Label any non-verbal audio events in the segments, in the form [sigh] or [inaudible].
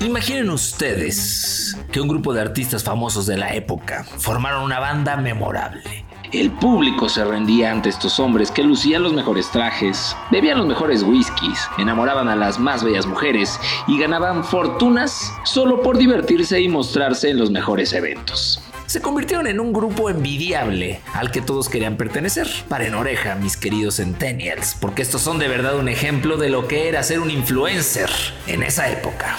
Imaginen ustedes que un grupo de artistas famosos de la época formaron una banda memorable. El público se rendía ante estos hombres que lucían los mejores trajes, bebían los mejores whiskies, enamoraban a las más bellas mujeres y ganaban fortunas solo por divertirse y mostrarse en los mejores eventos se convirtieron en un grupo envidiable al que todos querían pertenecer. Paren oreja, mis queridos centennials, porque estos son de verdad un ejemplo de lo que era ser un influencer en esa época.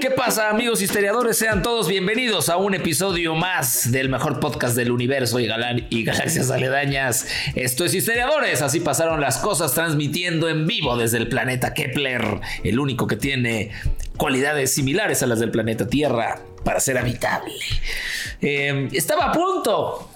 ¿Qué pasa amigos historiadores? Sean todos bienvenidos a un episodio más del mejor podcast del universo y, y galaxias aledañas. Esto es Historiadores, así pasaron las cosas transmitiendo en vivo desde el planeta Kepler, el único que tiene cualidades similares a las del planeta Tierra para ser habitable. Eh, estaba a punto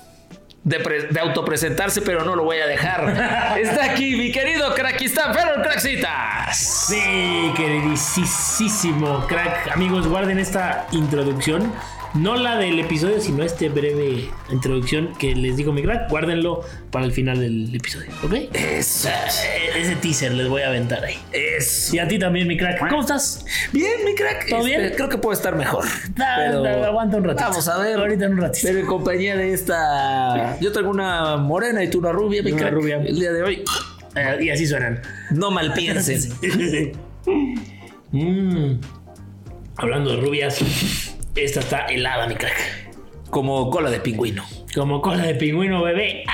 de, autopresentarse, pero no lo voy a dejar. [laughs] Está aquí mi querido Crackistan Ferro Craxitas. Sí, queridísimo crack. Amigos, guarden esta introducción no la del episodio, sino este breve introducción que les digo mi crack. Guárdenlo para el final del episodio, ¿ok? Eso. Eh, ese teaser les voy a aventar ahí. Eso. Y a ti también, mi crack. ¿Cómo estás? Bien, mi crack. ¿Todo bien? Este, creo que puedo estar mejor. aguanta un ratito. Vamos a ver. Ahorita en un ratito. Pero en compañía de esta. Yo tengo una morena y tú una rubia, mi una crack. rubia. El día de hoy. Eh, y así suenan. No mal piensen. [laughs] mm. Hablando de rubias. Esta está helada, mi crack. Como cola de pingüino. Como cola de pingüino, bebé.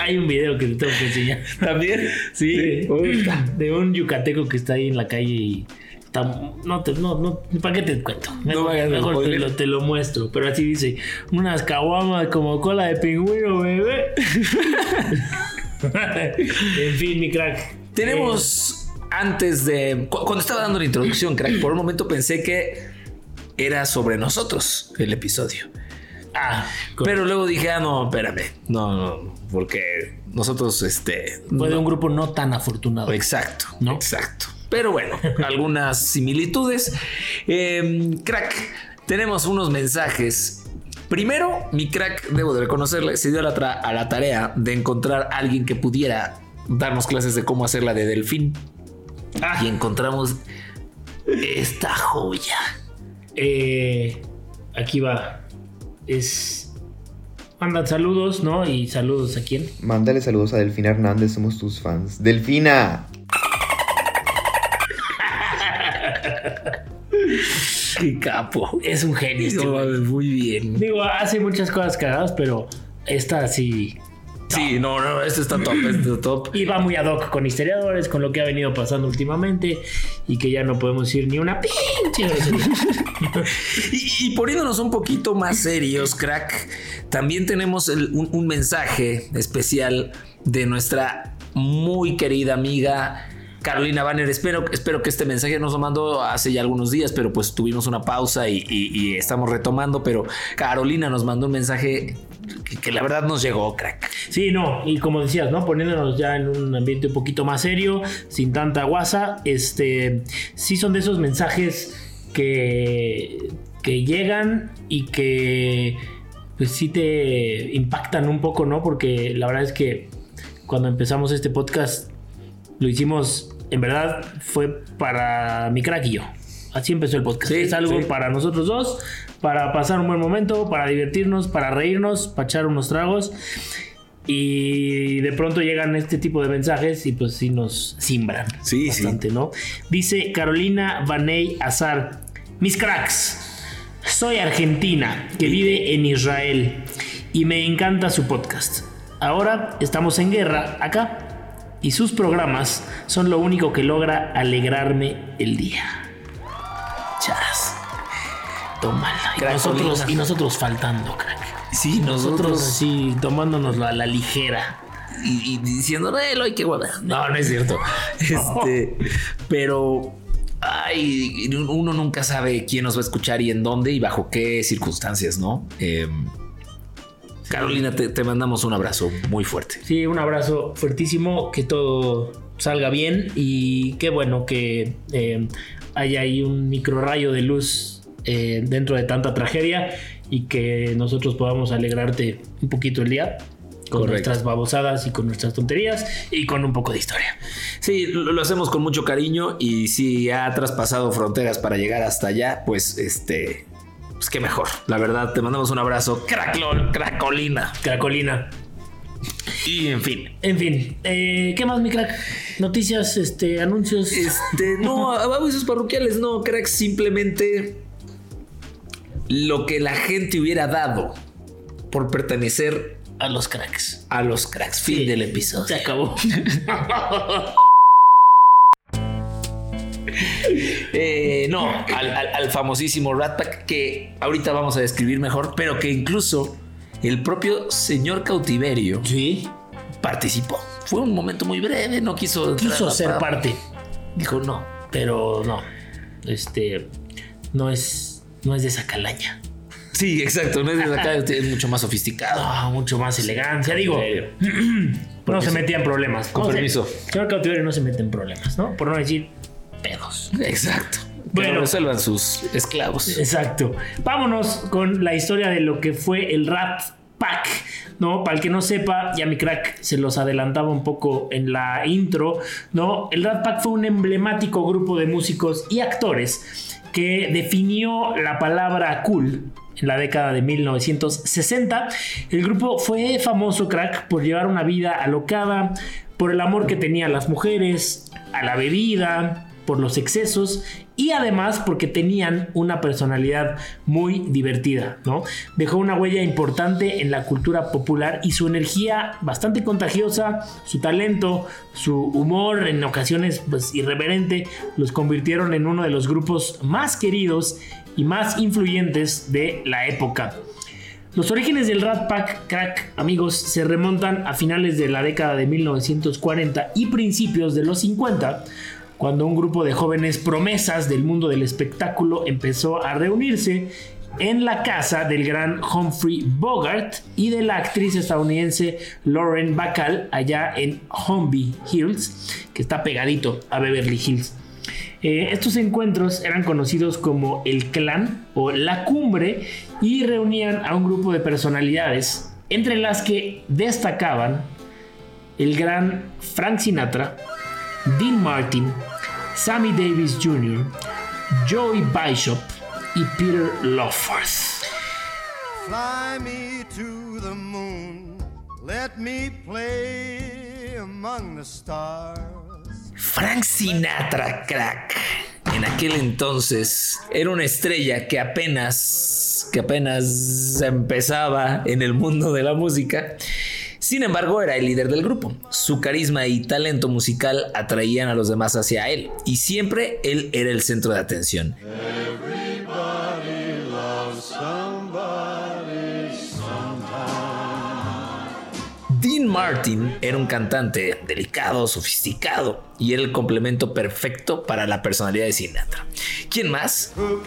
Hay un video que te tengo que enseñar. ¿También? Sí. De un yucateco que está ahí en la calle y no, te, no, no, ¿para qué te cuento? No mejor, mejor te, lo, te lo muestro. Pero así dice, unas caguamas como cola de pingüino, bebé. [laughs] en fin, mi crack. Tenemos antes de. Cuando estaba dando la introducción, crack, por un momento pensé que era sobre nosotros el episodio. Ah, pero luego dije, ah, no, espérame. No, no, porque nosotros, este. Fue de no- un grupo no tan afortunado. Exacto, ¿No? Exacto. Pero bueno, [laughs] algunas similitudes. Eh, crack, tenemos unos mensajes. Primero, mi crack, debo de reconocerle, se dio a la, tra- a la tarea de encontrar a alguien que pudiera darnos clases de cómo hacer la de delfín. Ah. Y encontramos esta joya. Eh, aquí va. Es. Mandan saludos, ¿no? Y saludos a quién. Mándale saludos a Delfina Hernández, somos tus fans. ¡Delfina! [laughs] Qué capo. Es un genio. este muy bien. Digo, hace muchas cosas cagadas, pero esta sí. Sí, no, no, este está top, este está top. Y va muy ad hoc con historiadores, con lo que ha venido pasando últimamente y que ya no podemos decir ni una pinche. [laughs] Y, y poniéndonos un poquito más serios, crack, también tenemos el- un, un mensaje especial de nuestra muy querida amiga Carolina Banner. Espero, espero que este mensaje nos lo mandó hace ya algunos días, pero pues tuvimos una pausa y, y- y estamos retomando. Pero Carolina nos mandó un mensaje que, la verdad nos llegó, crack. Sí, no, y como decías, ¿no? Poniéndonos ya en un ambiente un poquito más serio, sin tanta guasa, este, sí son de esos mensajes que, que llegan y que pues sí te impactan un poco, ¿no? Porque la verdad es que cuando empezamos este podcast lo hicimos, en verdad, fue para mi crack y yo. Así empezó el podcast. Sí, es algo sí. para nosotros dos, para pasar un buen momento, para divertirnos, para reírnos, para echar unos tragos. Y de pronto llegan este tipo de mensajes y pues sí nos simbran Sí, bastante, ¿no? Dice Carolina Vaney Azar, mis cracks, soy argentina que vive en Israel y me encanta su podcast. Ahora estamos en guerra acá y sus programas son lo único que logra alegrarme el día. Chas. Tómala. Y nosotros, y nosotros faltando, crack. Sí, Nosotros así tomándonos a la ligera. y, y diciendo, "Eh, hueva. No, no es cierto. [laughs] Este, pero ay, uno nunca sabe quién nos va a escuchar y en dónde y bajo qué circunstancias, ¿no? Eh, Carolina, te, te mandamos un abrazo muy fuerte. Sí, un abrazo fuertísimo, que todo salga bien y qué bueno que eh, haya ahí un micro rayo de luz eh, dentro de tanta tragedia y que nosotros podamos alegrarte un poquito el día con Correcto. nuestras babosadas y con nuestras tonterías y con un poco de historia. Sí, lo, lo hacemos con mucho cariño y si ha traspasado fronteras para llegar hasta allá, pues este, pues qué mejor. La verdad, te mandamos un abrazo, craclol, cracolina. Cracolina. Y en fin. En fin, eh, ¿qué más, mi crack? Noticias, este, anuncios. Este, no, avisos parroquiales, no, crack, simplemente lo que la gente hubiera dado por pertenecer a los cracks. a los cracks. Fin del episodio. Se acabó. [laughs] Eh, no, al, al- al famosísimo Rat Pack que ahorita vamos a describir mejor, pero que incluso el propio señor cautiverio Sí. participó. Fue un momento muy breve, no quiso. ser pa- parte, Dijo no. pero no. Este, no es, no es de esa calaña. Sí, exacto, no es de acá, es mucho más sofisticado. Ah, mucho más elegancia. Digo, [clears throat] no se metía en problemas. Con No permiso. Señor cautiverio no se mete en problemas, ¿no? Por no decir pedos. Exacto. Bueno. resuelvan sus esclavos. Exacto. Vámonos con la historia de lo que fue el Rat Pack. ¿no? Para el que no sepa, ya mi crack se los adelantaba un poco en la intro, ¿no? El Rat Pack fue un emblemático grupo de músicos y actores que definió la palabra cool en la década de 1960. El grupo fue famoso, crack, por llevar una vida alocada, por el amor que tenía a las mujeres, a la bebida, por los excesos y además porque tenían una personalidad muy divertida, ¿no? Dejó una huella importante en la cultura popular y su energía bastante contagiosa, su talento, su humor en ocasiones pues irreverente los convirtieron en uno de los grupos más queridos y más influyentes de la época. Los orígenes del Rat Pack Crack, amigos, se remontan a finales de la década de 1940 y principios de los 50, cuando un grupo de jóvenes promesas del mundo del espectáculo empezó a reunirse en la casa del gran Humphrey Bogart y de la actriz estadounidense Lauren Bacall allá en Holmby Hills, que está pegadito a Beverly Hills. Eh, estos encuentros eran conocidos como el clan o la cumbre y reunían a un grupo de personalidades, entre las que destacaban el gran Frank Sinatra, Dean Martin, Sammy Davis Jr., Joey Bishop y Peter Lawforth. Fly me to the moon. Let me play among the stars. Frank Sinatra, crack. En aquel entonces era una estrella que apenas, que apenas empezaba en el mundo de la música. Sin embargo, era el líder del grupo. Su carisma y talento musical atraían a los demás hacia él y siempre él era el centro de atención. Dean Martin era un cantante delicado, sofisticado y era el complemento perfecto para la personalidad de Sinatra. ¿Quién más? Who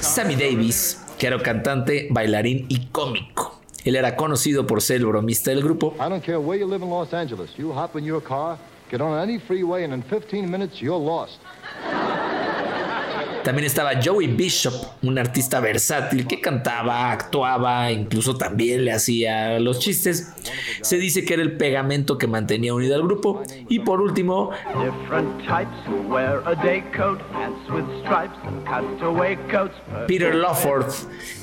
Sammy Davis, que era cantante, bailarín y cómico. Él era conocido por ser el bromista del grupo I don't care where you live in Los Angeles. You hop in your car, get on any freeway, and in 15 minutes, you're lost. También estaba Joey Bishop, un artista versátil que cantaba, actuaba, incluso también le hacía los chistes. Se dice que era el pegamento que mantenía unido al grupo. Y por último. Peter Lawford,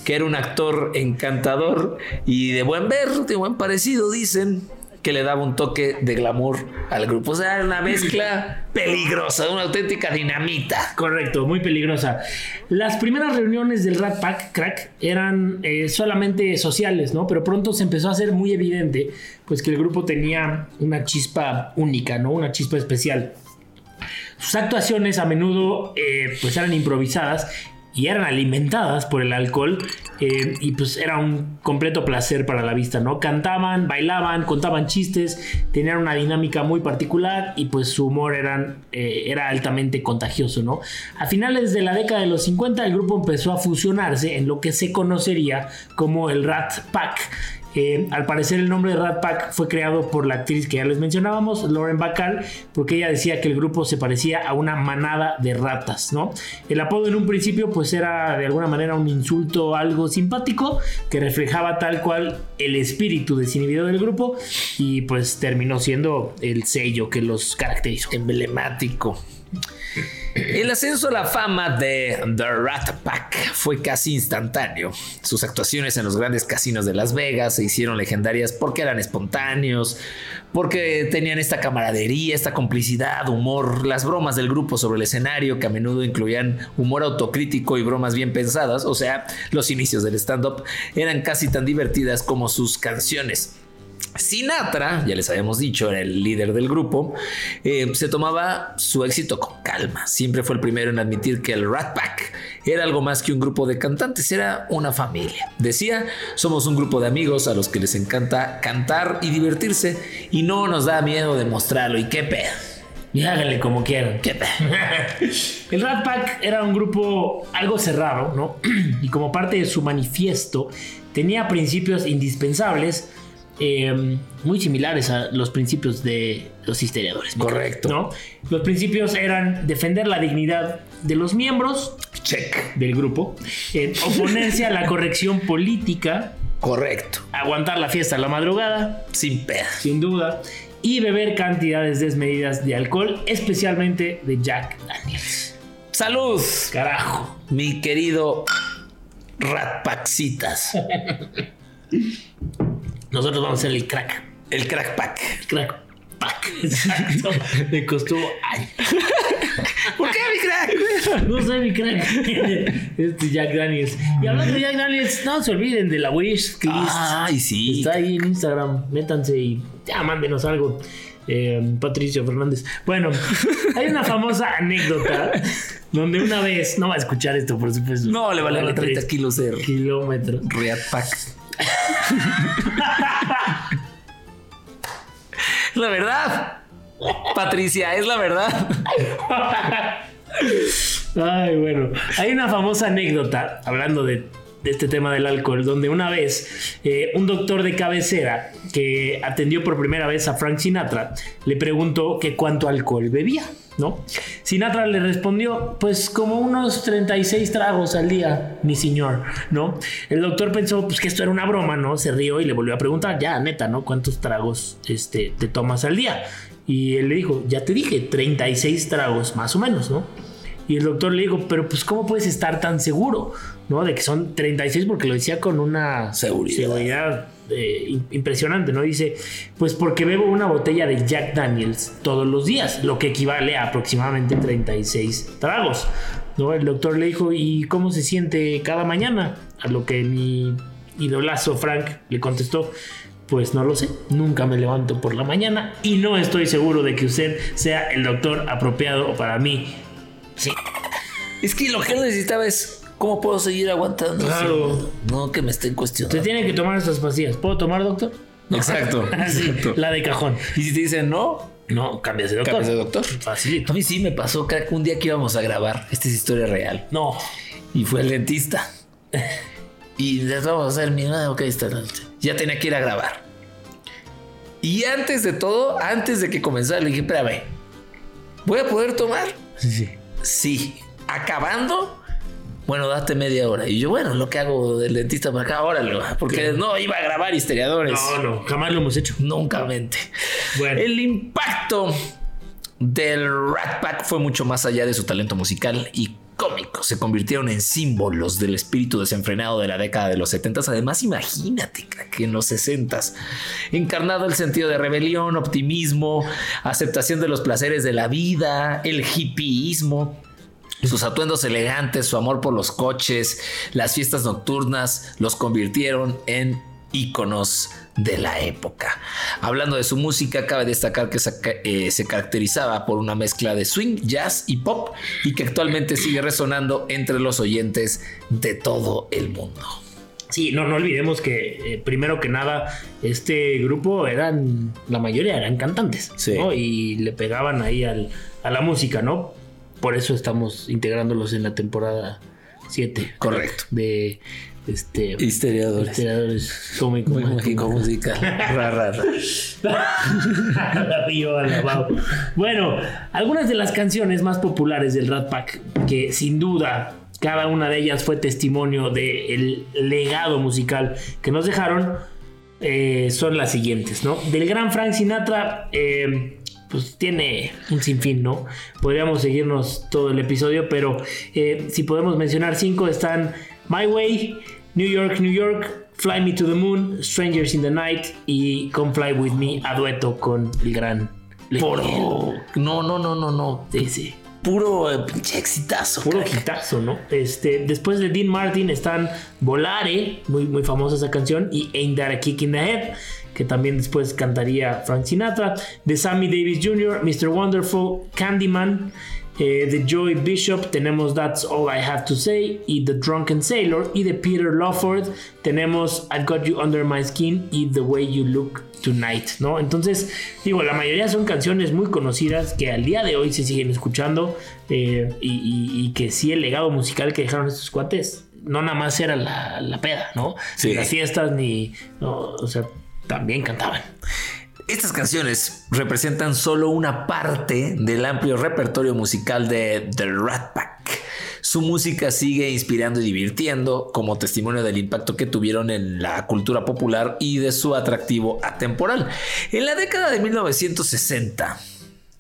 que era un actor encantador y de buen ver, de buen parecido, dicen que le daba un toque de glamour al grupo. O sea, era una mezcla [laughs] peligrosa, una auténtica dinamita. Correcto, muy peligrosa. Las primeras reuniones del Rat Pack Crack eran eh, solamente sociales, ¿no? Pero pronto se empezó a hacer muy evidente, pues que el grupo tenía una chispa única, ¿no? Una chispa especial. Sus actuaciones a menudo, eh, pues eran improvisadas y eran alimentadas por el alcohol eh, y pues era un completo placer para la vista, ¿no? Cantaban, bailaban, contaban chistes, tenían una dinámica muy particular y pues su humor eh, era altamente contagioso, ¿no? A finales de la década de los 50 el grupo empezó a fusionarse en lo que se conocería como el Rat Pack. Eh, al parecer el nombre de Rat Pack fue creado por la actriz que ya les mencionábamos, Lauren Bacall, porque ella decía que el grupo se parecía a una manada de ratas, ¿no? El apodo en un principio pues era de alguna manera un insulto algo simpático que reflejaba tal cual el espíritu desinhibido del grupo y pues terminó siendo el sello que los caracterizó. emblemático. El ascenso a la fama de The Rat Pack fue casi instantáneo. Sus actuaciones en los grandes casinos de Las Vegas se hicieron legendarias porque eran espontáneos, porque tenían esta camaradería, esta complicidad, humor, las bromas del grupo sobre el escenario que a menudo incluían humor autocrítico y bromas bien pensadas, o sea, los inicios del stand-up eran casi tan divertidas como sus canciones. Sinatra, ya les habíamos dicho, era el líder del grupo, eh, se tomaba su éxito con calma. Siempre fue el primero en admitir que el Rat Pack era algo más que un grupo de cantantes, era una familia. Decía, somos un grupo de amigos a los que les encanta cantar y divertirse y no nos da miedo demostrarlo. ¿Y qué pedo? Y háganle como quieran. ¿Qué pedo? [laughs] El Rat Pack era un grupo algo cerrado, ¿no? [clears throat] Y como parte de su manifiesto, tenía principios indispensables, eh, muy similares a los principios de los historiadores. Correcto. ¿no? Los principios eran defender la dignidad de los miembros Check. del grupo, eh, [laughs] oponerse a la corrección política, Correcto. aguantar la fiesta a la madrugada, Sin pedo. sin duda, y beber cantidades desmedidas de alcohol, especialmente de Jack Daniels. Salud, Carajo. mi querido Ratpaxitas. [laughs] Nosotros vamos a hacer el crack. El crack pack. Crack pack. [laughs] Exacto. Me costó años. ¿Por qué mi crack? No sé mi crack. [laughs] Este Jack Daniels. Y hablando de Jack Daniels, no se olviden de la wish list. Ay, sí. Está ahí en Instagram. Métanse y ya mándenos algo. Eh, Patricio Fernández. Bueno, hay una famosa anécdota donde una vez, no va a escuchar esto, por supuesto. No, le vale 30 kilos de kilómetros. Rat Pack. La verdad. Patricia, es la verdad. Ay, bueno. Hay una famosa anécdota, hablando de, de este tema del alcohol, donde una vez eh, un doctor de cabecera que atendió por primera vez a Frank Sinatra le preguntó que cuánto alcohol bebía, ¿no? Sinatra le respondió, pues como unos 36 tragos al día, mi señor, ¿no? El doctor pensó, pues que esto era una broma, ¿no? Se rió y le volvió a preguntar, ya, neta, ¿no? ¿Cuántos tragos este, te tomas al día? Y él le dijo, ya te dije, 36 tragos, más o menos, ¿no? Y el doctor le dijo, pero pues ¿cómo puedes estar tan seguro? ¿No? De que son 36 porque lo decía con una Seguridad. seguridad, eh, im- impresionante, ¿no? Dice, pues porque bebo una botella de Jack Daniels todos los días, lo que equivale a aproximadamente 36 tragos. ¿No? El doctor le dijo, ¿y cómo se siente cada mañana? A lo que mi idolazo Frank le contestó, pues no lo sé, nunca me levanto por la mañana y no estoy seguro de que usted sea el doctor apropiado para mí. Sí, Es que lo que él necesitaba es cómo puedo seguir aguantando. Claro. No que me estén cuestionando. tiene que tomar estas pastillas. ¿Puedo tomar, doctor? Exacto. [laughs] Así, exacto. la de cajón. Y si te dicen no, No, cambias de doctor. cambias de doctor. Facilito. A mí sí me pasó que un día que íbamos a grabar, esta es historia real, No. y fue el dentista. Y les vamos a hacer mi ah, ok, está, está. Ya tenía que ir a grabar. Y antes de todo, antes de que comenzara, le dije, espérame, ¿voy a poder tomar? Sí, sí. Sí. Acabando, bueno, date media hora. Y yo, bueno, lo que hago del dentista para acá, órale, porque no iba a grabar historiadores. No, no, jamás lo hemos hecho. Nunca mente. Bueno. El impacto del Rat Pack fue mucho más allá de su talento musical y Se convirtieron en símbolos del espíritu desenfrenado de la década de los 70. Además, imagínate que en los 60 encarnado el sentido de rebelión, optimismo, aceptación de los placeres de la vida, el hippieísmo. Sus atuendos elegantes, su amor por los coches, las fiestas nocturnas los convirtieron en íconos de la época. Hablando de su música, cabe destacar que se, eh, se caracterizaba por una mezcla de swing, jazz y pop y que actualmente sigue resonando entre los oyentes de todo el mundo. Sí, no, no olvidemos que eh, primero que nada este grupo eran, la mayoría eran cantantes, Sí. ¿no? Y le pegaban ahí al- a la música, ¿no? Por eso estamos integrándolos en la temporada 7. Correcto. De este... Historiadores. Historiadores cómicos. Muy mágico musical. [laughs] Ra, ra, ra. Viva [laughs] la Bau. bueno, algunas de las canciones más populares del Rat Pack, que sin duda cada una de ellas fue testimonio del legado musical que nos dejaron, eh, son las siguientes, ¿no? Del gran Frank Sinatra, eh, pues tiene un sinfín, ¿no? Podríamos seguirnos todo el episodio, pero eh, si podemos mencionar cinco, están My Way, New York, New York, Fly Me to the Moon, Strangers in the Night y Come Fly With Me a dueto con el gran Puro. No, no, no, no, no. Sí. Puro eh, pinche exitazo. Puro hitazo, ¿no? Este, después de Dean Martin están Volare, muy, muy famosa esa canción, y Ain't That a Kick in the Head, que también después cantaría Frank Sinatra. De Sammy Davis Jr., Mr. Wonderful, Candyman. Eh, de Joy Bishop tenemos That's All I Have to Say y The Drunken Sailor. Y de Peter Lawford tenemos I've Got You Under My Skin y The Way You Look Tonight, ¿no? Entonces, digo, la mayoría son canciones muy conocidas que al día de hoy se siguen escuchando eh, y, y- y que sí el legado musical que dejaron estos cuates no nada más era la, la peda, ¿no? Sí. Ni las fiestas ni, no, o sea, también cantaban. Estas canciones representan solo una parte del amplio repertorio musical de The Rat Pack. Su música sigue inspirando y divirtiendo como testimonio del impacto que tuvieron en la cultura popular y de su atractivo atemporal. En la década de 1960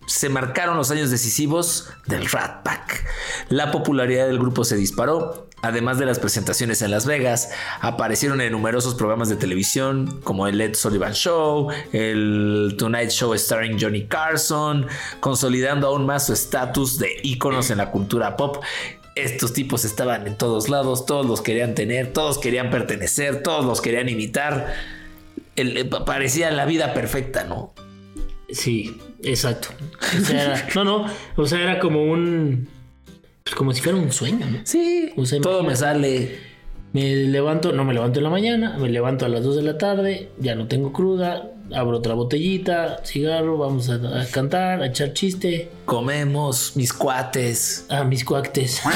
se marcaron los años decisivos del Rat Pack. La popularidad del grupo se disparó. Además de las presentaciones en Las Vegas, aparecieron en numerosos programas de televisión como el Ed Sullivan Show, el Tonight Show starring Johnny Carson, consolidando aún más su estatus de íconos en la cultura pop. Estos tipos estaban en todos lados, todos los querían tener, todos querían pertenecer, todos los querían imitar. Eh, parecía la vida perfecta, ¿no? Sí, exacto. No, no, o sea, era como un, como si fuera un sueño, ¿no? Sí, O sea, todo me sale. Me levanto, no me levanto en la mañana, me levanto a las 2 de la tarde, ya no tengo cruda, abro otra botellita, cigarro, vamos a, a cantar, a echar chiste, Comemos, mis cuates. a mis cuactes. [laughs]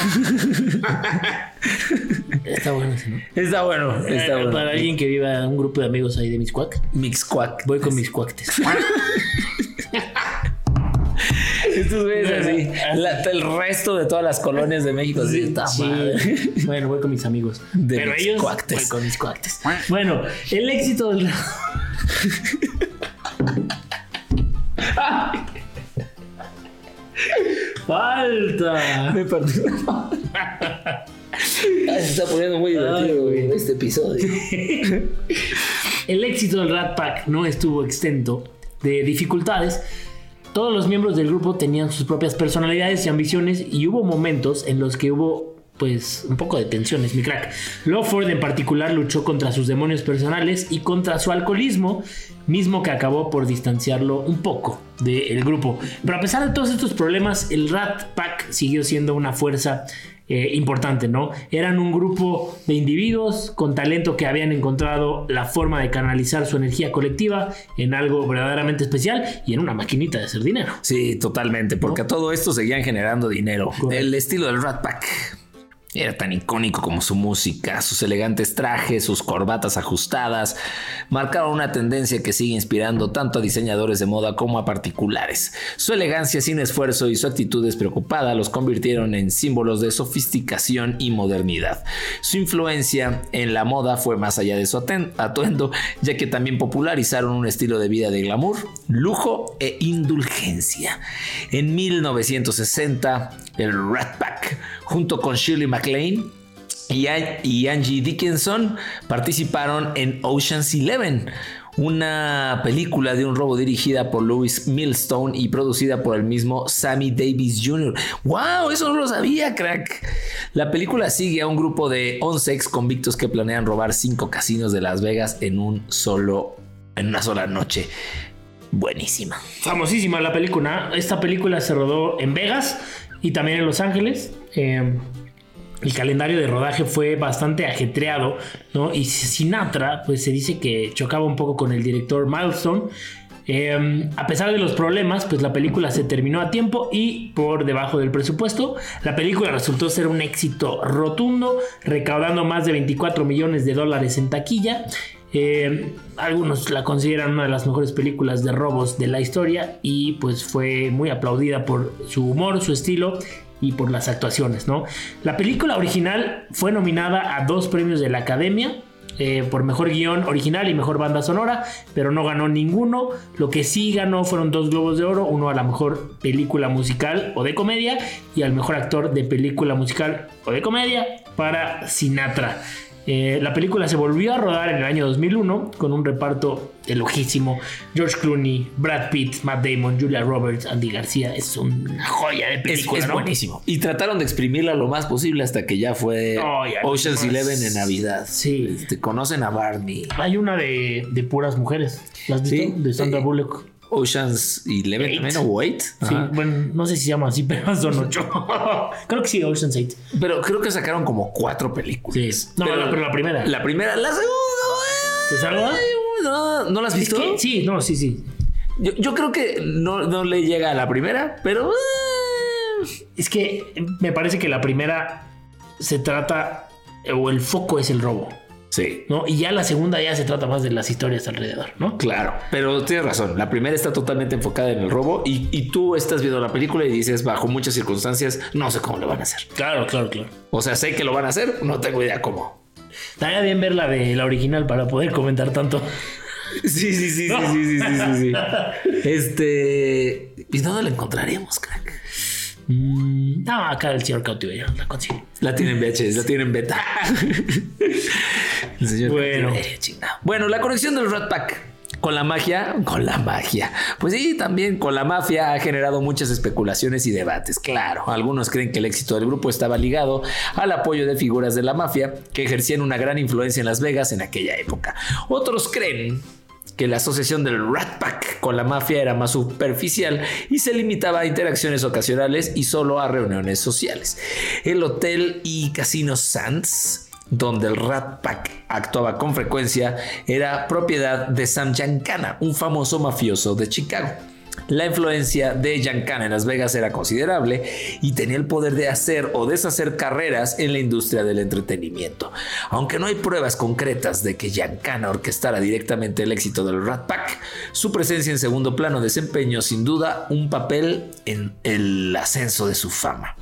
está bueno ese, ¿no? Está bueno, está Eh, bueno. Para alguien que viva un grupo de amigos ahí de mis cuac, Mix cuac. voy con mis cuactes. [laughs] Estos güeyes así. La- el resto de todas las colonias de México así está Sí. madre. [laughs] Bueno, voy con mis amigos. De Pero mis ellos cuactes. voy con mis cuactes. Bueno, el éxito del [laughs] Falta. Me partió. se está poniendo muy divertido güey, este episodio. [laughs] El éxito del Rat Pack no estuvo exento de dificultades. Todos los miembros del grupo tenían sus propias personalidades y ambiciones y hubo momentos en los que hubo pues un poco de tensiones, mi crack. Lawford en particular luchó contra sus demonios personales y contra su alcoholismo, mismo que acabó por distanciarlo un poco del grupo. Pero a pesar de todos estos problemas, el Rat Pack siguió siendo una fuerza eh, importante, ¿no? Eran un grupo de individuos con talento que habían encontrado la forma de canalizar su energía colectiva en algo verdaderamente especial y en una maquinita de hacer dinero. Sí, totalmente, porque a todo esto seguían generando dinero. Correcto. El estilo del Rat Pack era tan icónico como su música, sus elegantes trajes, sus corbatas ajustadas, marcaron una tendencia que sigue inspirando tanto a diseñadores de moda como a particulares. Su elegancia sin esfuerzo y su actitud despreocupada los convirtieron en símbolos de sofisticación y modernidad. Su influencia en la moda fue más allá de su atuendo, ya que también popularizaron un estilo de vida de glamour, lujo e indulgencia. En 1960, el Rat Pack, junto con Shirley MacLaine, y, An- y Angie Dickinson participaron en Ocean's Eleven, una película de un robo dirigida por Louis Millstone y producida por el mismo Sammy Davis Jr. ¡Wow! Eso no lo sabía, crack. La película sigue a un grupo de 11 ex convictos que planean robar cinco casinos de Las Vegas en un solo en una sola noche. Buenísima. Famosísima la película. Esta película se rodó en Vegas y también en Los Ángeles. Eh, el calendario de rodaje fue bastante ajetreado, ¿no? Y Sinatra, pues se dice que chocaba un poco con el director Milestone. Eh, a pesar de los problemas, pues la película se terminó a tiempo y por debajo del presupuesto. La película resultó ser un éxito rotundo, recaudando más de 24 millones de dólares en taquilla. Eh, algunos la consideran una de las mejores películas de robos de la historia y pues fue muy aplaudida por su humor, su estilo y por las actuaciones. La película original fue nominada a dos premios de la Academia. eh, por mejor guion original y mejor banda sonora, pero no ganó ninguno. Lo que sí ganó fueron dos globos de oro, uno a la mejor película musical o de comedia y al mejor actor de película musical o de comedia para Sinatra. Eh, la película se volvió a rodar en el año 2001 con un reparto elojísimo. George Clooney, Brad Pitt, Matt Damon, Julia Roberts, Andy García. Es una joya de película, es ¿no? buenísimo. Y trataron de exprimirla lo más posible hasta que ya fue Oh, ya, Ocean's no. Eleven en Navidad. Sí. Este, conocen a Barney. Hay una de, de puras mujeres. ¿Las has visto? Sí, de Sandra sí. Bullock. Ocean's Eleven Eight. también o Wait. Sí, bueno, no sé si se llama así, [laughs] pero son ocho. [laughs] Creo que sí, Ocean's 8. Pero creo que sacaron como cuatro películas. Sí. No, no, pero la primera. La primera, la segunda. ¿Te salva? No, ¿no la has ¿Es visto? que? Sí, no, sí, sí. Yo, yo creo que no, no le llega a la primera, pero. eh, Es que me parece que la primera se trata, o el foco es el robo, Sí. ¿no? Y ya la segunda ya se trata más de las historias alrededor, ¿no? Claro, pero tienes razón. La primera está totalmente enfocada en el robo y, y tú estás viendo la película y dices, bajo muchas circunstancias, no sé cómo lo van a hacer. Claro, claro, claro. O sea, sé que lo van a hacer, no tengo idea cómo. Estaría bien ver la de la original para poder comentar tanto. Sí, sí, sí, sí, sí, sí, sí, sí, [laughs] Este. ¿Y dónde la encontraremos, crack? Mm, no, acá el señor cautiverio la consigo. La tienen VHS, la tienen beta. [laughs] El señor Bueno. Chingado. Bueno, la conexión del Rat Pack con la magia, con la magia. Pues sí, también con la mafia ha generado muchas especulaciones y debates. Claro, algunos creen que el éxito del grupo estaba ligado al apoyo de figuras de la mafia que ejercían una gran influencia en Las Vegas en aquella época. Otros creen que la asociación del Rat Pack con la mafia era más superficial y se limitaba a interacciones ocasionales y solo a reuniones sociales. El hotel y casino Sands, donde el Rat Pack actuaba con frecuencia, era propiedad de Sam Giancana, un famoso mafioso de Chicago. La influencia de Giancana en Las Vegas era considerable y tenía el poder de hacer o deshacer carreras en la industria del entretenimiento. Aunque no hay pruebas concretas de que Giancana orquestara directamente el éxito del Rat Pack, su presencia en segundo plano desempeñó sin duda un papel en el ascenso de su fama.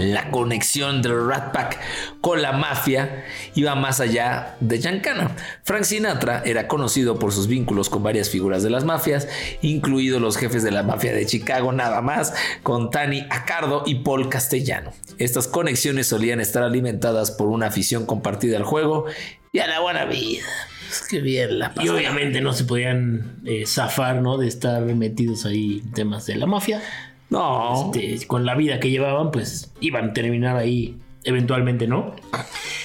La conexión del Rat Pack con la mafia iba más allá de Giancana. Frank Sinatra era conocido por sus vínculos con varias figuras de las mafias, incluidos los jefes de la mafia de Chicago, nada más, con Tani Accardo y Paul Castellano. Estas conexiones solían estar alimentadas por una afición compartida al juego y a la buena vida. Es que bien la Y pasaban. obviamente no se podían eh, zafar, ¿no? De estar metidos ahí en temas de la mafia. No, Este, con la vida que llevaban, pues iban a terminar ahí eventualmente, ¿no?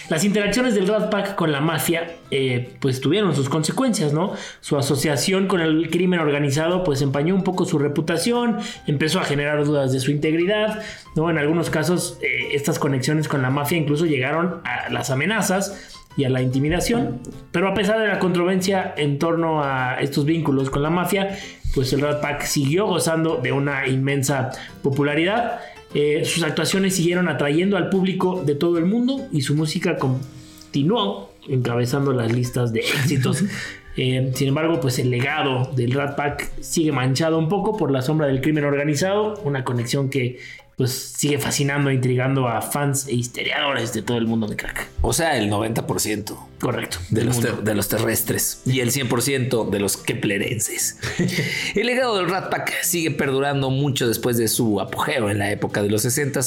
Las interacciones del Rat Pack con la mafia, eh, pues tuvieron sus consecuencias, ¿no? Su asociación con el crimen organizado, pues empañó un poco su reputación, empezó a generar dudas de su integridad, ¿no? En algunos casos, eh, estas conexiones con la mafia incluso llegaron a las amenazas y a la intimidación. Pero a pesar de la controversia en torno a estos vínculos con la mafia, pues el Rat Pack siguió gozando de una inmensa popularidad. Eh, sus actuaciones siguieron atrayendo al público de todo el mundo y su música continuó encabezando las listas de éxitos. [laughs] Eh, sin embargo, pues el legado del Rat Pack sigue manchado un poco por la sombra del crimen organizado, una conexión que pues sigue fascinando e intrigando a fans e histeriadores de todo el mundo de crack. O sea, el 90% Correcto. de los, ter- de los terrestres y el 100% de los keplerenses. [laughs] el legado del Rat Pack sigue perdurando mucho después de su apogeo en la época de los 60.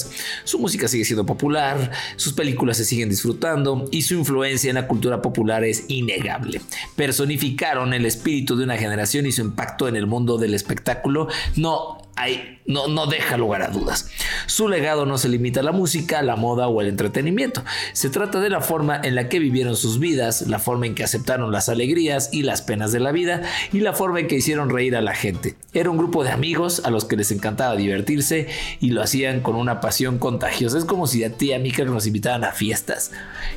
Su música sigue siendo popular, sus películas se siguen disfrutando y su influencia en la cultura popular es innegable. Personificaron el espíritu de una generación y su impacto en el mundo del espectáculo no no, no deja lugar a dudas. Su legado no se limita a la música, la moda o el entretenimiento. Se trata de la forma en la que vivieron sus vidas, la forma en que aceptaron las alegrías y las penas de la vida y la forma en que hicieron reír a la gente. Era un grupo de amigos a los que les encantaba divertirse y lo hacían con una pasión contagiosa. Es como si a ti y a mí que nos invitaran a fiestas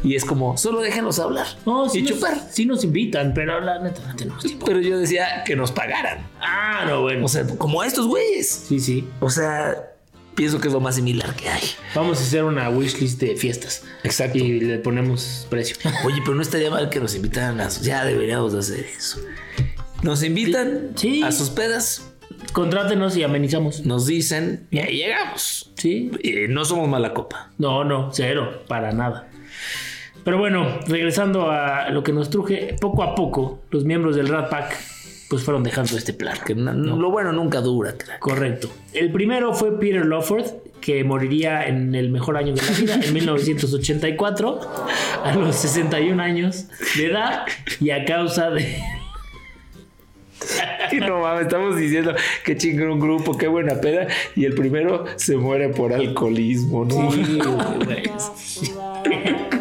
y es como, solo déjenlos hablar No, sí y nos, chupar. sí nos invitan, pero la neta no tenemos tiempo. Pero yo decía que nos pagaran. Ah, no, bueno. O sea, como estos güeyes. Sí, sí. O sea, pienso que es lo más similar que hay. Vamos a hacer una wishlist de fiestas. Exacto. Y le ponemos precio. Oye, pero no estaría mal que nos invitaran a... Ya deberíamos de hacer eso. Nos invitan Sí. a sus pedas, Contrátenos y amenizamos. nos dicen y ahí llegamos. Sí. Eh, no somos mala copa. No, no, cero, para nada. Pero bueno, regresando a lo que nos truje, poco a poco los miembros del Rat Pack pues fueron dejando este plan. Que lo bueno nunca dura, crack. Correcto. El primero fue Peter Lawford, que moriría en el mejor año de la vida, en [laughs] 1984, a los 61 años de edad y a causa de... [laughs] No mames, estamos diciendo que chingón un grupo, qué buena peda. Y el primero se muere por alcoholismo, ¿no? Sí, güey. [laughs]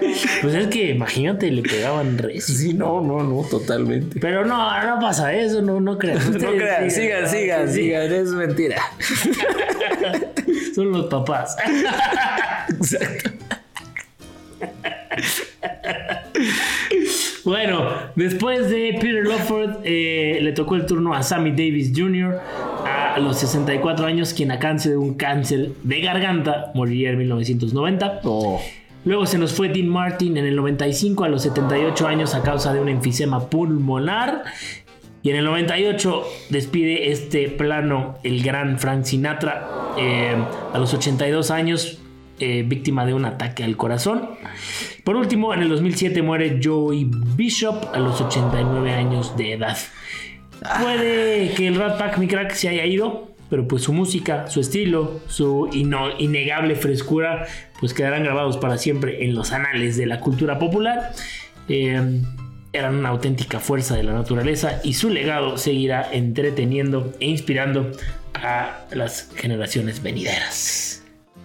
Pues es que imagínate, le pegaban res. Sí, no, no, no, totalmente. Pero no, no pasa eso, no, no crean. [laughs] No crean, sigan, sigan, Sí, sigan, es mentira. Son los papás. Exacto. Bueno, después de Peter Lawford, eh, le tocó el turno a Sammy Davis Jr. a los 64 años, quien a cáncer de un cáncer de garganta moriría en 1990. Luego se nos fue Dean Martin en el 95 a los 78 años a causa de un enfisema pulmonar. Y en el 98 despide este plano el gran Frank Sinatra eh, a los 82 años, eh, víctima de un ataque al corazón. Por último, en el 2007 muere Joey Bishop a los 89 años de edad. Puede que el Rat Pack, mi crack, se haya ido, pero pues su música, su estilo, su innegable frescura, pues quedarán grabados para siempre en los anales de la cultura popular. Eh, eran una auténtica fuerza de la naturaleza y su legado seguirá entreteniendo e inspirando a las generaciones venideras.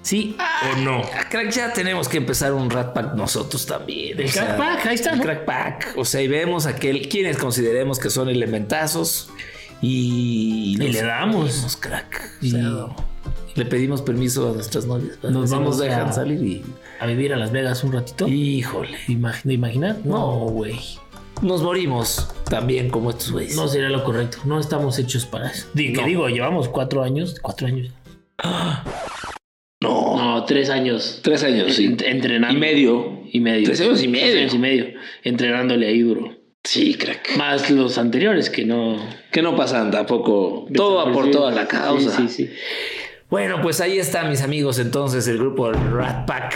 ¿Sí o no? Ah, Crack, ya tenemos que empezar un Rat Pack nosotros también. El o sea, Crack Pack, ahí está, el ¿no? Crack Pack. O sea, y vemos aquel, quienes consideremos que son elementazos y, Y le damos. pedimos, crack. O Y- sea, le pedimos permiso a nuestras novias. Nos vamos a- salir y. A vivir a Las Vegas un ratito. Híjole. Imag- ¿De imaginar? No, güey. Nos morimos también como estos güeyes. No sería lo correcto. No estamos hechos para eso. Di- que No. digo, llevamos cuatro años. Cuatro años. No. [gasps] Tres años. Tres años, sí. Ent- Entrenando. Y medio. Y medio. Tres años y medio. Tres años y medio. Entrenándole ahí duro. Sí, crack. Más los anteriores que no. Que no pasan tampoco. Todo aportó a la causa. Sí, sí, sí. Bueno, pues ahí está, mis amigos. Entonces, el grupo Rat Pack.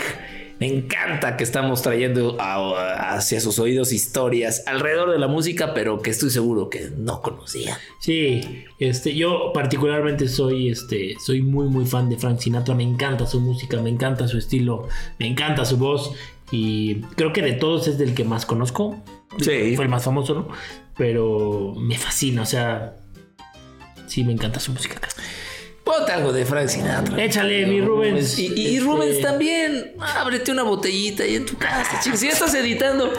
Me encanta que estamos trayendo a- hacia sus oídos historias alrededor de la música, pero que estoy seguro que no conocían. Sí, este, yo particularmente soy, este, soy muy, muy fan de Frank Sinatra. Me encanta su música, me encanta su estilo, me encanta su voz. Y creo que de todos es del que más conozco. Sí. Fue el más famoso, ¿no? Pero me fascina, o sea, sí, me encanta su música. Ponte algo de Frank Sinatra. Échale, mi Rubens. Y, y Este, Rubens también. Ábrete una botellita ahí en tu casa. chicos. Si ya estás editando,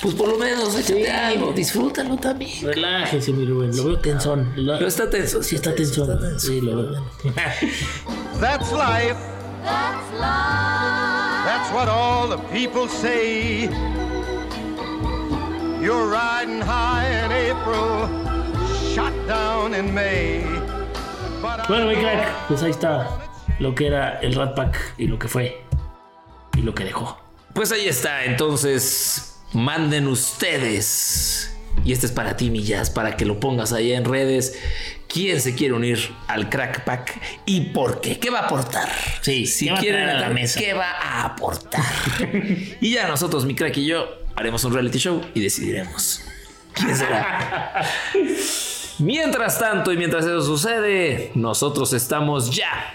pues por lo menos échate algo. Disfrútalo también. Relájese, mi Rubens. Lo veo tensón. Lo- Pero está tenso. sí, está tensón. Sí, lo veo. [laughs] That's life. That's what all the people say. You're riding high in April, shot down in May. Bueno, mi crack, pues ahí está lo que era el Rat Pack y lo que fue y lo que dejó. Pues ahí está, entonces manden ustedes. Y este es para ti, mi jazz, para que lo pongas allá en redes. quién se quiere unir al Crack Pack y por qué. ¿Qué va a aportar? Sí, si ¿qué va a quieren a la mesa? ¿qué va a aportar? y ya nosotros, mi crack y yo, haremos un reality show y decidiremos quién será. [laughs] Mientras tanto y mientras eso sucede, nosotros estamos ya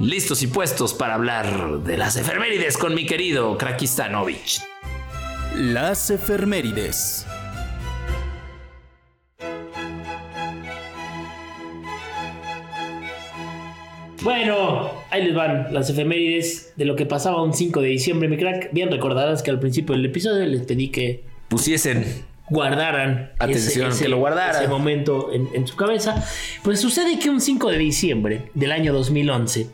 listos y puestos para hablar de las efemérides con mi querido Krakistanovich. Las efemérides. Bueno, ahí les van las efemérides de lo que pasaba un 5 de diciembre, mi crack. Bien recordarás que al principio del episodio les pedí que Pusiesen guardaran Atención, que lo guardaran. ese momento en, en su cabeza. Pues sucede que un 5 de diciembre del año 2011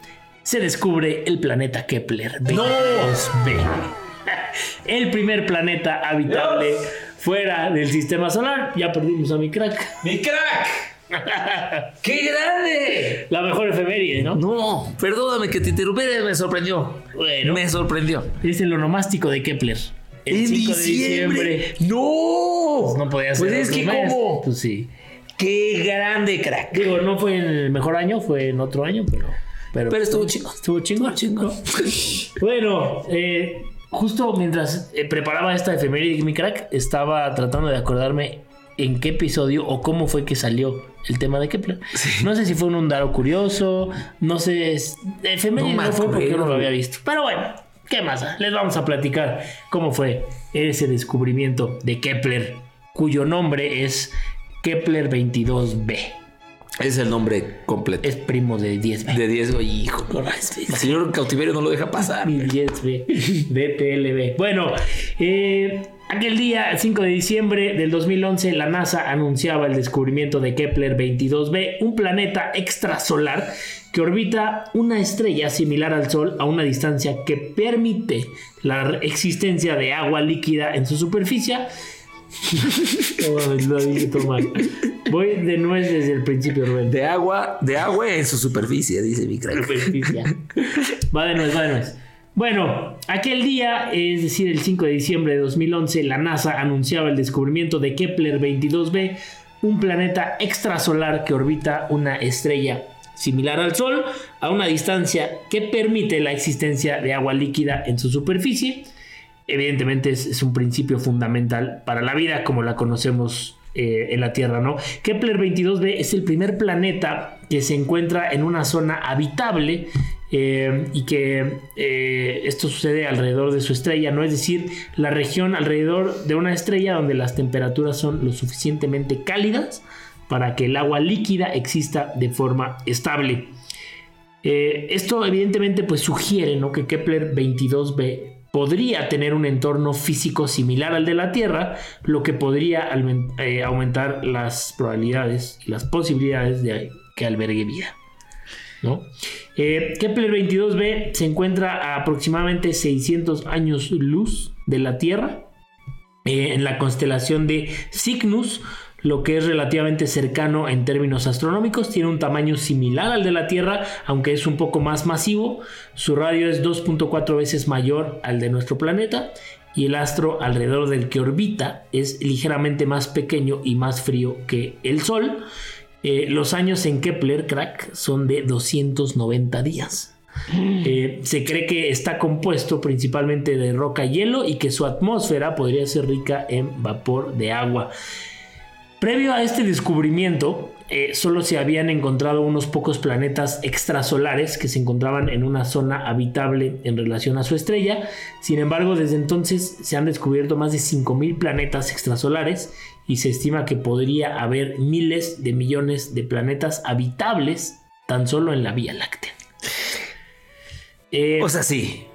se descubre el planeta Kepler B2b. [laughs] El primer planeta habitable fuera del sistema solar. Ya perdimos a mi crack. ¡Mi crack! [laughs] ¡Qué grande! La mejor efeméride, ¿no? No, perdóname que te interrumpí, me sorprendió. Bueno. Me sorprendió. Es el onomástico de Kepler. El En 5 de diciembre. ¡No! No podía ser. Pues es que mes. cómo. Pues sí. ¡Qué grande, crack! Digo, no fue en el mejor año, fue en otro año, pero. Pero, Pero estuvo chingón. Estuvo chingón, chingón. [laughs] bueno, eh, justo mientras eh, preparaba esta efeméride, mi crack, estaba tratando de acordarme en qué episodio o cómo fue que salió el tema de Kepler. No sé si fue un daro curioso, no sé. Efeméride No no, fue porque yo no lo había visto. Pero bueno, ¿qué más? Les vamos a platicar cómo fue ese descubrimiento de Kepler, cuyo nombre es Kepler 22b. Es el nombre completo. Es primo de 10b. De 10, oye, hijo. El señor cautiverio no lo deja pasar. Mi 10B, DTLB. Bueno, eh, aquel día, 5 de diciembre del 2011, la NASA anunciaba el descubrimiento de Kepler 22b, un planeta extrasolar que orbita una estrella similar al Sol a una distancia que permite la existencia de agua líquida en su superficie. No mames, [laughs] lo dije todo mal. Voy de nuez desde el principio, Rubén. De agua, de agua en su superficie, dice mi crack. superficie. Va de nuez, va de nuez. Bueno, aquel día, es decir, el 5 de diciembre de 2011, la NASA anunciaba el descubrimiento de Kepler 22b, un planeta extrasolar que orbita una estrella similar al Sol a una distancia que permite la existencia de agua líquida en su superficie. Evidentemente es, un principio fundamental para la vida como la conocemos eh, en la Tierra, ¿no? Kepler 22b es el primer planeta que se encuentra en una zona habitable eh, y que eh, esto sucede alrededor de su estrella, ¿no? Es decir, la región alrededor de una estrella donde las temperaturas son lo suficientemente cálidas para que el agua líquida exista de forma estable. Eh, esto evidentemente pues sugiere que Kepler 22b podría tener un entorno físico similar al de la Tierra, lo que podría eh, aumentar las probabilidades y las posibilidades de que albergue vida. ¿no? Eh, Kepler 22b se encuentra a aproximadamente 600 años luz de la Tierra, en la constelación de Cygnus, lo que es relativamente cercano en términos astronómicos, tiene un tamaño similar al de la Tierra, aunque es un poco más masivo. Su radio es 2.4 veces mayor al de nuestro planeta y el astro alrededor del que orbita es ligeramente más pequeño y más frío que el Sol. Eh, los años en Kepler, crack, son de 290 días. Eh, se cree que está compuesto principalmente de roca y hielo y que su atmósfera podría ser rica en vapor de agua. Previo a este descubrimiento, eh, solo se habían encontrado unos pocos planetas extrasolares que se encontraban en una zona habitable en relación a su estrella. Sin embargo, desde entonces se han descubierto más de 5.000 planetas extrasolares y se estima que podría haber miles de millones de planetas habitables tan solo en la Vía Láctea. Eh, O sea, sí.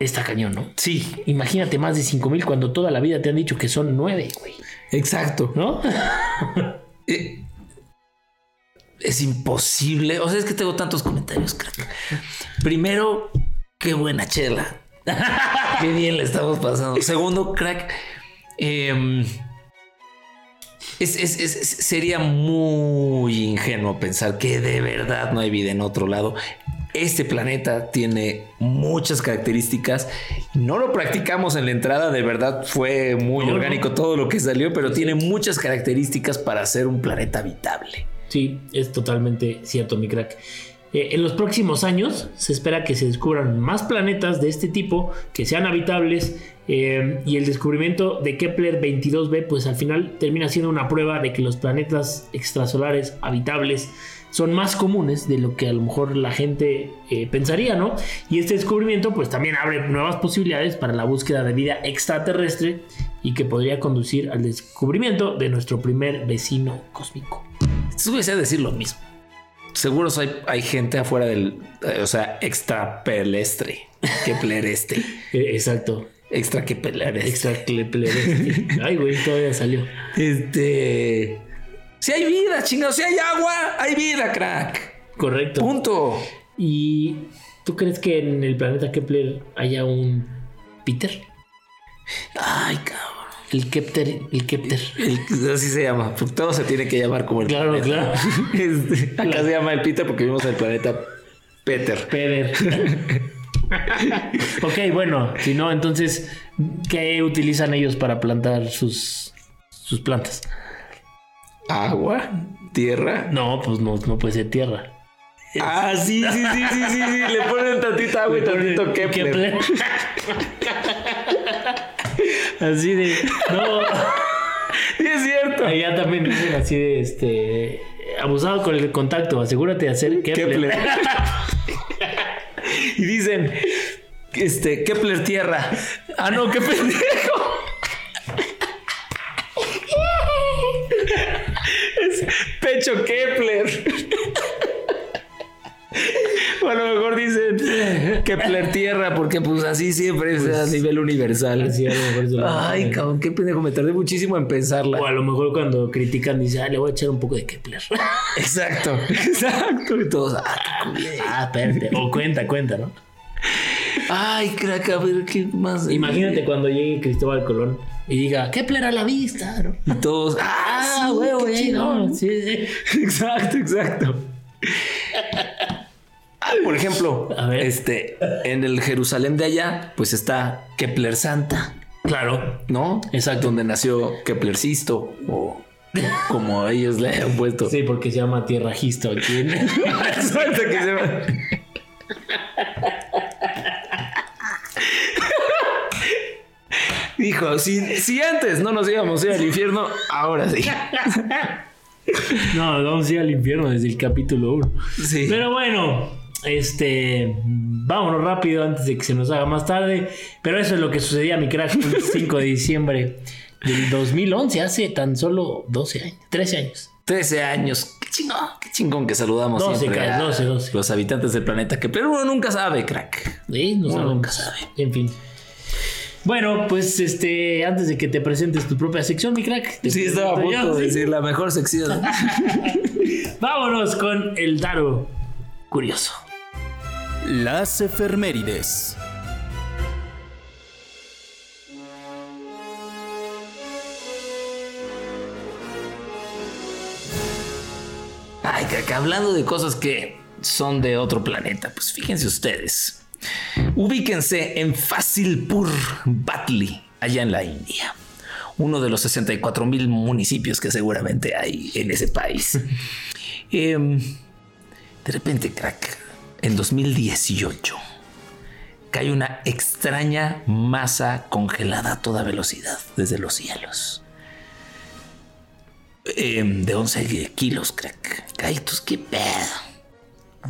está cañón, ¿no? Sí, Imagínate más de 5.000 cuando toda la vida te han dicho que son 9, güey. Exacto. ¿No? [laughs] Eh, es imposible. O sea, es que tengo tantos comentarios, crack. Primero, qué buena chela. [laughs] qué bien le estamos pasando. Segundo, crack. em, es- es- es- es- sería muy ingenuo pensar que de verdad no hay vida en otro lado. Este planeta tiene muchas características. No lo practicamos en la entrada, de verdad fue muy No, no. orgánico todo lo que salió, pero tiene muchas características para ser un planeta habitable. Sí, es totalmente cierto, mi crack. Eh, en los próximos años se espera que se descubran más planetas de este tipo que sean habitables eh, y el descubrimiento de Kepler 22b pues al final termina siendo una prueba de que los planetas extrasolares habitables son más comunes de lo que a lo mejor la gente eh, pensaría, ¿no? Y este descubrimiento pues también abre nuevas posibilidades para la búsqueda de vida extraterrestre y que podría conducir al descubrimiento de nuestro primer vecino cósmico. Eso voy a decir lo mismo. Seguro hay, hay gente afuera del, eh, o sea, extrapelestre, Keplereste, [laughs] Eh, exacto. extra Keplereste. Extra Keplereste. Ay, güey, todavía salió. Este, si hay vida, chingados, si hay agua, hay vida, crack. Correcto. Punto. ¿Y tú crees que en el planeta Kepler haya un Peter? Ay, cabrón. El Kepler, el Kepler. El- así se llama. Todo se tiene que llamar como el Claro, planeta. claro. [laughs] Este, acá se llama el Peter porque vivimos en el planeta Peter. Peter. [laughs] ok, bueno, si no, entonces, ¿qué utilizan ellos para plantar sus, sus plantas? Agua, tierra. No, pues no, no puede ser tierra. Ah, sí, sí, sí, sí, sí, sí. Le ponen tantita agua y tantito Kepler. [laughs] Así de. No. Sí, es cierto. Allá también dicen así de este. Abusado con el contacto, asegúrate de hacer Kepler. Kepler. [laughs] y dicen, este, Kepler tierra. Ah, no, pendejo. es pecho Kepler. O a lo mejor dicen Kepler tierra, porque pues así siempre es a nivel universal. Así, a lo mejor se lo- Ay, cabrón, qué pendejo, me tardé muchísimo en pensarla. O a lo mejor cuando critican, dice, ah, le voy a echar un poco de Kepler. [laughs] Exacto, exacto. Y todos, ah, ah. O cuenta, cuenta, ¿no? Ay, crack, a ver qué más. Imagínate cuando llegue Cristóbal Colón y diga, Kepler a la vista, ¿no? Y todos, [laughs] ah, Ah, huevo, eh, chingón. no, sí, sí. [laughs] Exacto, exacto. [laughs] Por ejemplo, A ver. este, en el Jerusalén de allá, pues está Kepler Santa, Claro. ¿no? Exacto. Donde nació Keplercisto, o como ellos le han puesto. Sí, porque se llama Tierra Gisto aquí. Exacto, que se llama. Si, si antes no nos íbamos a ir al infierno, ahora sí. [laughs] No, vamos a ir al infierno desde el capítulo 1. Sí. Pero bueno, este. Vámonos rápido antes de que se nos haga más tarde. Pero eso es lo que sucedía a mi crack el [laughs] 5 de diciembre del 2011, hace tan solo 12 años, 13 años. 13 años. Qué chingón, qué chingón que saludamos 12, siempre crack, a 12, 12. los habitantes del planeta. Que pero uno nunca sabe, crack. Sí, no Uno sabemos. nunca sabe. En fin. Bueno, pues este, antes de que te presentes tu propia sección, mi crack. Sí, estaba a yo, punto de ¿sí? decir la mejor sección. [laughs] Vámonos con el Daro curioso. Las efemérides. Ay, crack, hablando de cosas que son de otro planeta, pues fíjense ustedes. Ubíquense en Fasilpur, Batli, allá en la India. Uno de los 64 mil municipios que seguramente hay en ese país. [laughs] Em, de repente, crack, en 2018 cae una extraña masa congelada a toda velocidad desde los cielos. Em, de 11 kilos, crack. Caitos, qué pedo.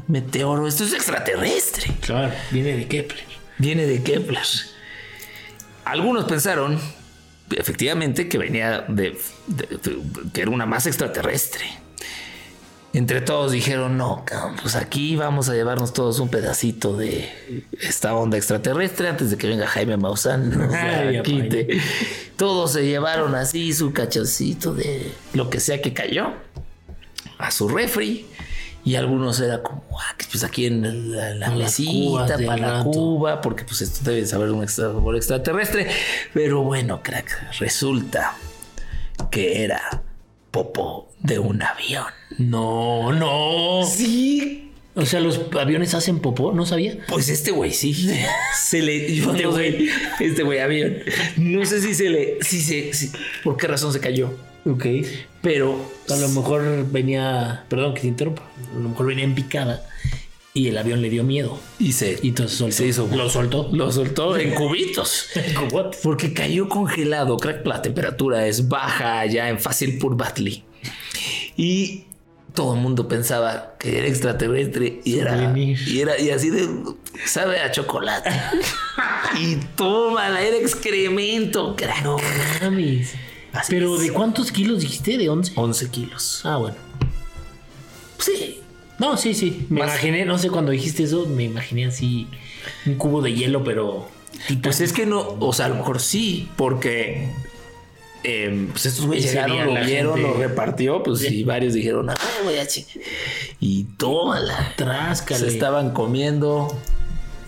Meteoro, esto es extraterrestre. Claro, viene de Kepler. Viene de Kepler. Algunos pensaron, efectivamente, que venía de, de- de- que era una masa extraterrestre. Entre todos dijeron, no, pues aquí vamos a llevarnos todos un pedacito de esta onda extraterrestre antes de que venga Jaime Maussan. nos la [laughs] Ay, quite". Todos se llevaron así su cachoncito de lo que sea que cayó a su refri. Y algunos era como, ah, pues aquí en la, la mesita, para la cuba, porque pues esto debe saber un extra, extraterrestre. Pero bueno, crack, resulta que era popó de un avión. No, no. Sí. O sea, los aviones hacen popó, ¿no sabía? Pues este güey sí. Se le. Este güey. Este güey avión. No sé si se le. Si se. si- ¿Por qué razón se cayó? Ok. Pero A lo mejor venía, perdón que te interrumpa, a lo mejor venía en picada y el avión le dio miedo. y se, Y entonces soltó. se hizo. Lo soltó. Lo soltó en [laughs] cubitos. Porque cayó congelado. Crack, la temperatura es baja allá en Facilpur Batley. Y todo el mundo pensaba que era extraterrestre y era, y era y así de sabe a chocolate. [laughs] y toma, era excremento, crack. No mames. Así Pero es. ¿de cuántos kilos dijiste? ¿De 11? 11 kilos. Ah, bueno. Sí. No, sí, sí. Me Más- imaginé, no sé, cuando dijiste eso, me imaginé así un cubo de hielo, pero. Pues es que no, o sea, a lo mejor sí, porque em, pues estos güeyes llegaron, lo vieron, gente- lo repartió, pues y varios dijeron, ah, voy a chi-". Y tómala. Tráscale. Se estaban comiendo.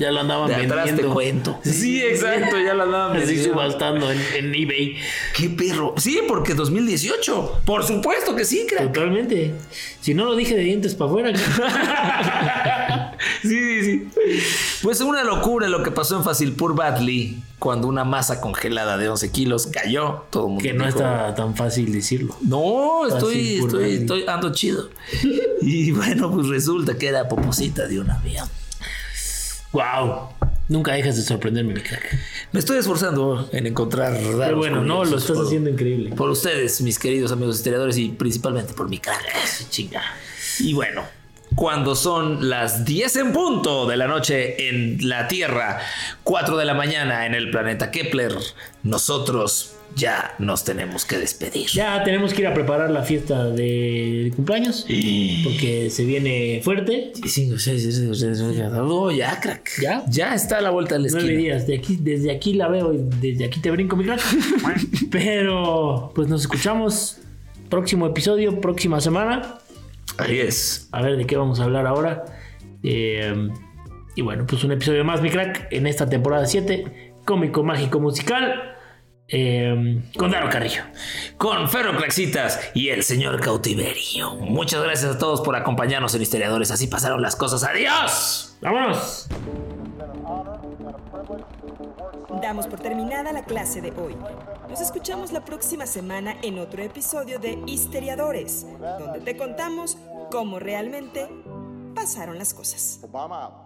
Ya lo andaban De atrás vendiendo. te cuento. Sí, exacto, ya lo andaban [laughs] Así vendiendo. subastando en, en eBay. Qué perro. Sí, porque 2018. Por supuesto que sí, crack. Totalmente. Si no lo dije de dientes para afuera. [laughs] Sí, sí, sí. Pues una locura lo que pasó en Facilpur Batley cuando una masa congelada de 11 kilos cayó. Todo el mundo que no dijo, está tan fácil decirlo. No, estoy, estoy, estoy, ando chido. [laughs] Y bueno, pues resulta que era poposita de un avión. Wow. Nunca dejas de sorprenderme, mi crack. Me estoy esforzando en encontrar Pero bueno, no, lo estás por- haciendo increíble. Por ustedes, mis queridos amigos historiadores, y principalmente por mi crack. Chinga. Y bueno, cuando son las 10 en punto de la noche en la Tierra, 4 de la mañana en el planeta Kepler, nosotros ya nos tenemos que despedir. Ya tenemos que ir a preparar la fiesta de cumpleaños. Porque se viene fuerte. 5, 6, 7, 6, 8, Oh, ya, crack. ¿Ya? Ya está a la vuelta de la Nueve esquina. días. De aquí, desde aquí la veo y desde aquí te brinco, mi crack. [laughs] Pero, pues nos escuchamos. Próximo episodio, próxima semana. Ahí es. A ver de qué vamos a hablar ahora. Eh, y bueno, pues un episodio más, mi crack, en esta temporada 7. Cómico, mágico, musical. Eh, con Daro Carrillo. Con Ferro Claxitas y el señor Cautiverio. Muchas gracias a todos por acompañarnos en Historiadores. Así pasaron las cosas. ¡Adiós! ¡Vámonos! Damos por terminada la clase de hoy. Nos escuchamos la próxima semana en otro episodio de Histeriadores, donde te contamos cómo realmente pasaron las cosas. Obama out.